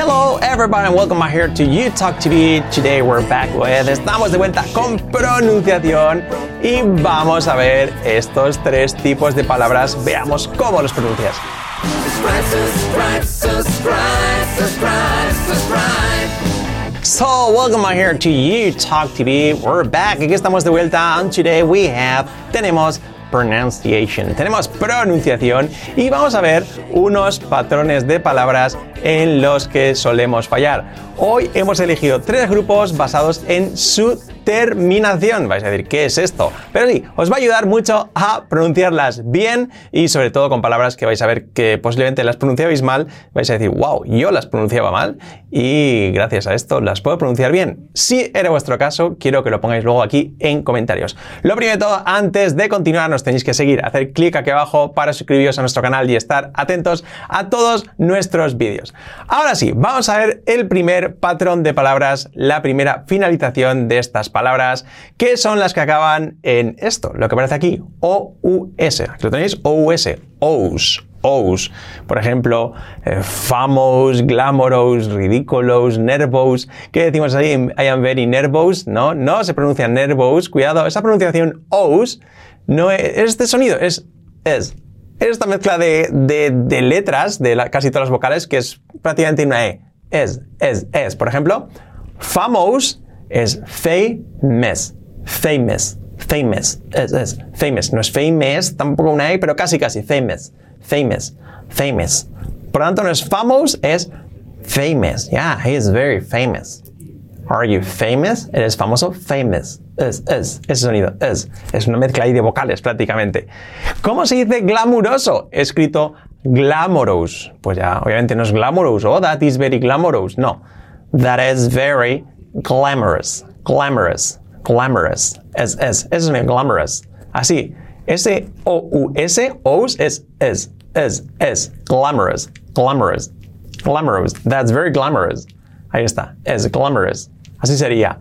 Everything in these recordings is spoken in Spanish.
Hello everybody and welcome back here to You Talk TV. Today we're back with Estamos de vuelta con pronunciación y vamos a ver estos tres tipos de palabras. Veamos cómo los pronuncias. Subscribe, subscribe, subscribe. So, welcome back here to You Talk TV. We're back. Aquí estamos de vuelta. And today we have, tenemos pronunciation. Tenemos pronunciación y vamos a ver unos patrones de palabras en los que solemos fallar. Hoy hemos elegido tres grupos basados en su terminación. Vais a decir, ¿qué es esto? Pero sí, os va a ayudar mucho a pronunciarlas bien y sobre todo con palabras que vais a ver que posiblemente las pronunciabais mal. Vais a decir, wow, yo las pronunciaba mal y gracias a esto las puedo pronunciar bien. Si era vuestro caso, quiero que lo pongáis luego aquí en comentarios. Lo primero de todo, antes de continuar, nos tenéis que seguir, hacer clic aquí abajo para suscribiros a nuestro canal y estar atentos a todos nuestros vídeos. Ahora sí, vamos a ver el primer patrón de palabras, la primera finalización de estas palabras, que son las que acaban en esto, lo que aparece aquí, O-U-S. Aquí lo tenéis, O-U-S, O's. O's. Por ejemplo, eh, famous, glamorous, ridiculous, nervous. ¿Qué decimos ahí? I am very nervous. No, no se pronuncia nervous. Cuidado, esa pronunciación O's no es, este sonido, es es. Es esta mezcla de, de- letras de casi todas las vocales que es prácticamente una E. Es, es, es. Por ejemplo, famous es famous. Famous. Famous. Es, es. Famous. No es famous, tampoco una E, pero casi, casi. Famous. Famous. Famous. Por lo tanto, no es famous, es famous. Yeah, he is very famous. Are you famous? ¿Eres famoso? Famous. Es, es, ese sonido, es. Es una mezcla ahí de vocales prácticamente. ¿Cómo se dice glamuroso? Escrito glamorous. Pues ya, obviamente no es glamorous. Oh, that is very glamorous. No. That is very glamorous. Glamorous. Glamorous. Es, es. Eso es glamorous. Así. S-O-U-S, O's es, es, es, es. Glamorous. Glamorous. Glamorous. That's very glamorous. Ahí está. Es glamorous. Así sería.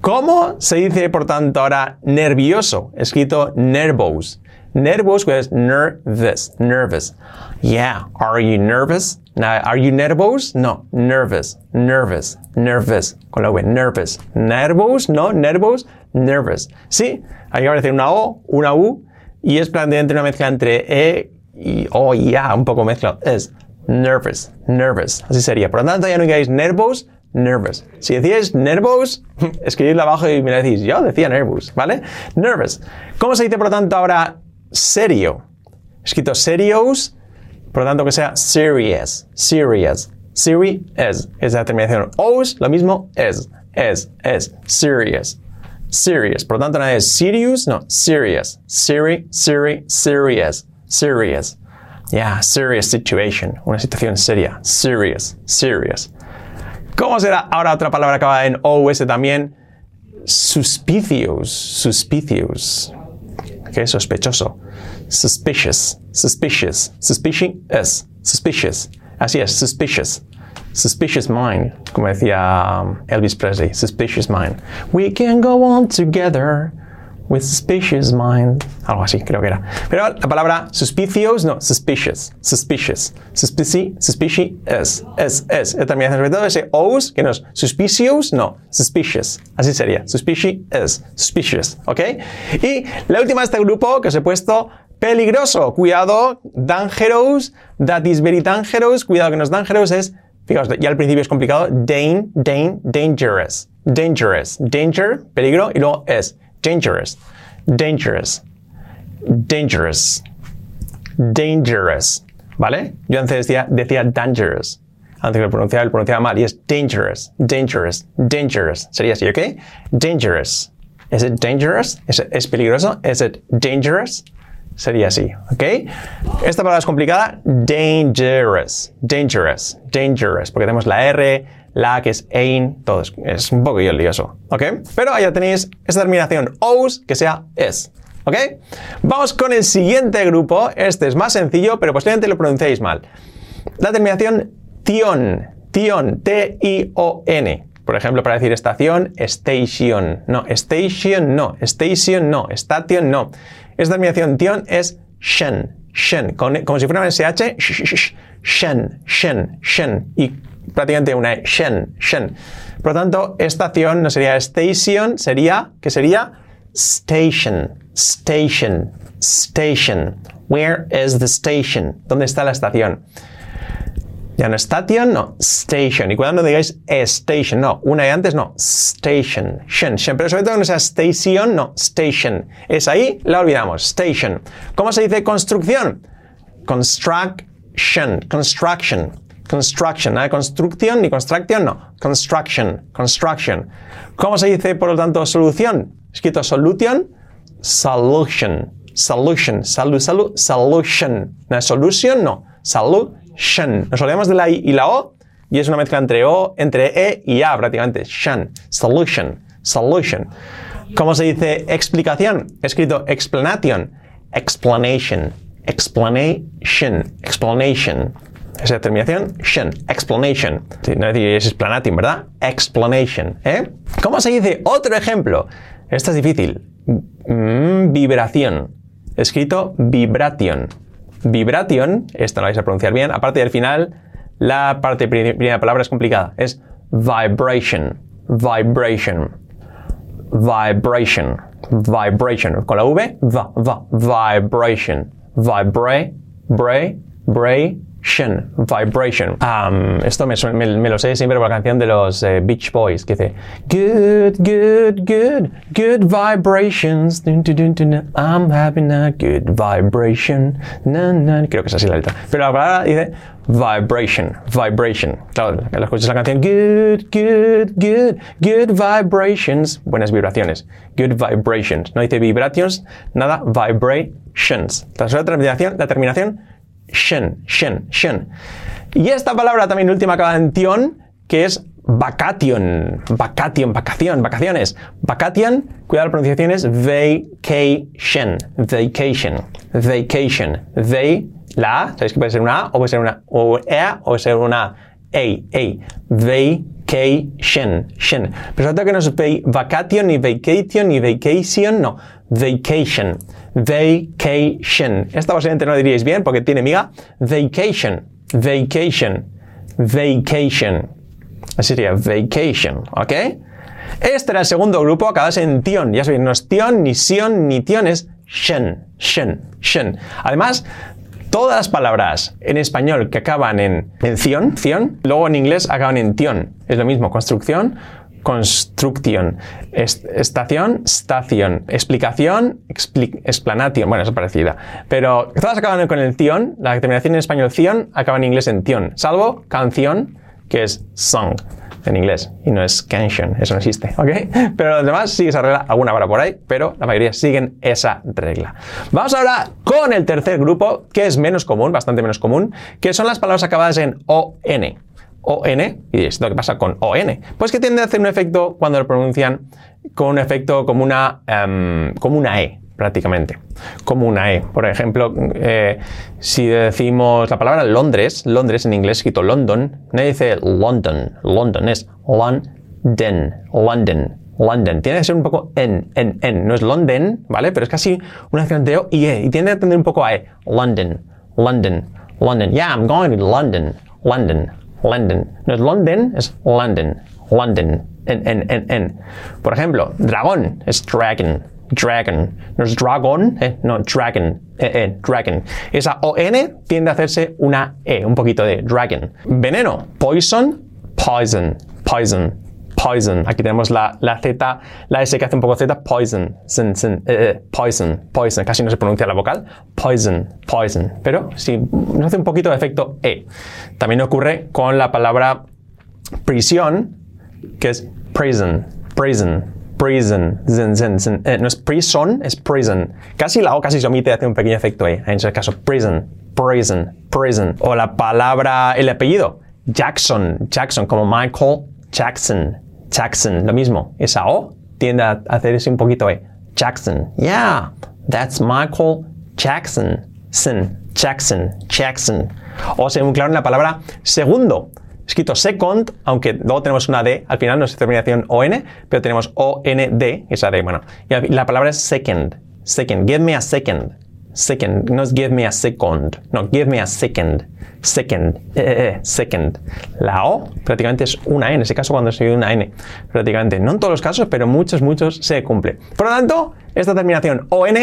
¿Cómo se dice, por tanto, ahora nervioso? Escrito nervous. Nervous pues nervous. Nervous. Yeah. Are you nervous? Are you nervous? No. Nervous. Nervous. Nervous. Con la V. Nervous. Nervous. No. Nervous. Nervous. Sí. Hay que aparecer una O, una U y es prácticamente una mezcla entre E y O y A. Un poco mezcla. Es nervous, nervous. Así sería. Por lo tanto, ya no digáis nervous, nervous. Si decíais nervous, escribidlo abajo y me lo decís. Yo decía nervous, ¿vale? Nervous. ¿Cómo se dice, por lo tanto, ahora serio? Escrito serious, por lo tanto, que sea serious, serious. Serious es la terminación. Os, lo mismo, es, es, es, serious. Serious. Por lo tanto, no es serious, no, serious. Seri, seri, serious, serious. Yeah, serious situation. Una situación seria. Serious, serious. ¿Cómo será ahora otra palabra que acaba en OS también? Suspicious, suspicious. ¿Qué? Sospechoso. Suspicious, suspicious. Suspicious, suspicious. Así es, suspicious. Suspicious mind, como decía um, Elvis Presley. Suspicious mind. We can go on together with suspicious mind. Algo así, creo que era. Pero la palabra suspicious, no, suspicious. Suspicious. Suspici, suspicious, es, es, es. Terminación sobre todo ese os, que no es suspicious, no, suspicious. Así sería. Suspicious, es, suspicious. ¿Ok? Y la última de este grupo que os he puesto, peligroso. Cuidado, dangerous, that is very dangerous. Cuidado que no es dangerous, es Fijaos, ya al principio es complicado. Dain, dain, dangerous. Dangerous. Danger, peligro, y luego es. Dangerous. Dangerous. Dangerous. Dangerous. ¿Vale? Yo antes decía, decía dangerous. Antes que lo pronunciaba, lo pronunciaba mal. Y es dangerous. Dangerous. Dangerous. Sería así, ¿ok? Dangerous. ¿Es it dangerous? ¿Es, es peligroso? ¿Es it dangerous? Sería así, ¿ok? Esta palabra es complicada. Dangerous. Dangerous. Dangerous. Porque tenemos la R, la que es ain, todo es, un poco lioso, ¿ok? Pero ya tenéis esta terminación os que sea es, ¿ok? Vamos con el siguiente grupo. Este es más sencillo, pero posiblemente lo pronunciéis mal. La terminación tion. Tion. T-I-O-N. Por ejemplo, para decir estación, station. No, station no. Station no. Station no. Esta terminación tion es shen. Shen. Con- como si fuera un SH. sh- sh- sh- Shen. Shen. Shen. Y prácticamente una E. Shen, shen. Por lo tanto, estación no sería station, sería, ¿qué sería? Station, station, station. Where is the station? ¿Dónde está la estación? Ya no station, no, station. Y cuando no digáis station, no, una y antes, no, station, shen, shen. Pero sobre todo no sea station, no, station. Es ahí, la olvidamos, station. ¿Cómo se dice construcción? Construction, construction, construction. Nada de construcción ni construction, no, construction, construction. ¿Cómo se dice, por lo tanto, solución? Escrito solution, solution, solution, salud, salud, solution. ¿No es solution? No, solution. Nos olvidamos de la I y la O y es una mezcla entre O, entre E y A prácticamente. Shan, solution, solution. ¿Cómo se dice explicación? Escrito explanation, explanation, explanation, explanation. Esa terminación, shen, explanation. Sí, no es explanation, ¿verdad? Explanation. ¿eh? ¿Cómo se dice? Otro ejemplo. Esta es difícil. Mm, vibración. Escrito vibration. Vibration, esto lo vais a pronunciar bien. Aparte del final, la parte pri- primera palabra es complicada. Es vibration. Vibration. Vibration. Vibration. Con la V, va, va. Vibration. Vibre, bray, bration. Vibration. Am, esto me, lo sé siempre por la canción de los eh, Beach Boys que dice Good, good, good, good vibrations. I'm having a good vibration. Creo que es así la letra. Pero la palabra dice vibration, vibration. Claro, escuchas la canción Good, good, good, good vibrations. Buenas vibraciones. Good vibrations. No dice vibrations, nada, vibrations. Tras la terminación, la terminación shen, shen, shen. Y esta palabra también última acaba en que es vacation, vacation, vacación, vacaciones. Vacation, cuidado la pronunciación es vacation, vacation, vacation, vay, la sabéis que puede ser una A o puede ser una o EA o puede ser una A, A, vacation, shen. Pero sobre todo que no es va- vacation, ni vacation, ni vacation, no, vacation, vacation. Esta posiblemente no la diríais bien porque tiene miga, vacation, vacation, vacation. Así sería vacation, ¿ok? Este era el segundo grupo, acabas en tion. Ya sabéis, no es tion, ni sion, ni tion, es shen, shen, shen. Además, todas las palabras en español que acaban en, en ción, ción, luego en inglés acaban en tion. Es lo mismo, construcción, construction, est- estación, stación, explicación, expli- explanation, bueno, es parecida. Pero todas acaban con el tion, la terminación en español ción acaba en inglés en tion, salvo canción, que es song en inglés y no es canción, eso no existe, ¿ok? Pero los demás sigue esa regla, alguna habrá por ahí, pero la mayoría siguen esa regla. Vamos ahora con el tercer grupo, que es menos común, bastante menos común, que son las palabras acabadas en ON. ON, y diréis, ¿qué pasa con ON? Pues que tiende a hacer un efecto cuando lo pronuncian con un efecto como una, em, como una E, prácticamente. Como una E. Por ejemplo, eh, si decimos la palabra Londres, Londres en inglés escrito London, nadie dice London, London, es London, London. London. Tiene que ser un poco en, en, en. No es London, ¿vale? Pero es casi una acción de O y E. Y tiende a tener un poco a E. London, London, London. Yeah, I'm going to London, London, London. No es London, es London, London. En, en, en, en. Por ejemplo, dragón es dragon, dragon. No es dragon, eh, no, dragon, eh, eh, dragon. Esa ON tiende a hacerse una E, un poquito de dragon. Veneno, poison, poison, poison. Poison. Aquí tenemos la, la Z, la S que hace un poco Z. Poison. Sin, eh, eh, poison. Poison. Casi no se pronuncia la vocal. Poison. Poison. Pero sí, hace un poquito de efecto E. También ocurre con la palabra prisión, que es prison. Prison. Prison. Zin, zin, zin. Eh, no es prison, es prison. Casi la O casi se omite, hace un pequeño efecto E. En ese caso, prison. Prison. Prison. O la palabra, el apellido. Jackson. Jackson, como Michael Jackson. Jackson, lo mismo. Esa O tiende a hacerse un poquito E. Jackson. Yeah, that's Michael Jackson. Sin. Jackson. Jackson. O se claro en la palabra segundo. Escrito second, aunque luego tenemos una D, al final no es terminación ON, pero tenemos OND, esa D, bueno. Y la palabra es second. Second. Give me a second. second. No es give me a second. No, give me a second. Second. Eh, eh, eh, second. La O prácticamente es una E, en ese caso cuando se una N. Prácticamente. No en todos los casos, pero muchos, muchos se cumple. Por lo tanto, esta terminación ON,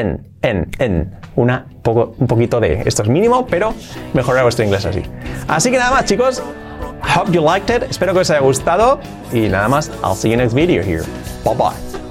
en, en, en. Una, poco, un poquito de. Esto es mínimo, pero mejorar vuestro inglés así. Así que nada más, chicos. Hope you liked it. Espero que os haya gustado. Y nada más, I'll see you next video here. Bye bye.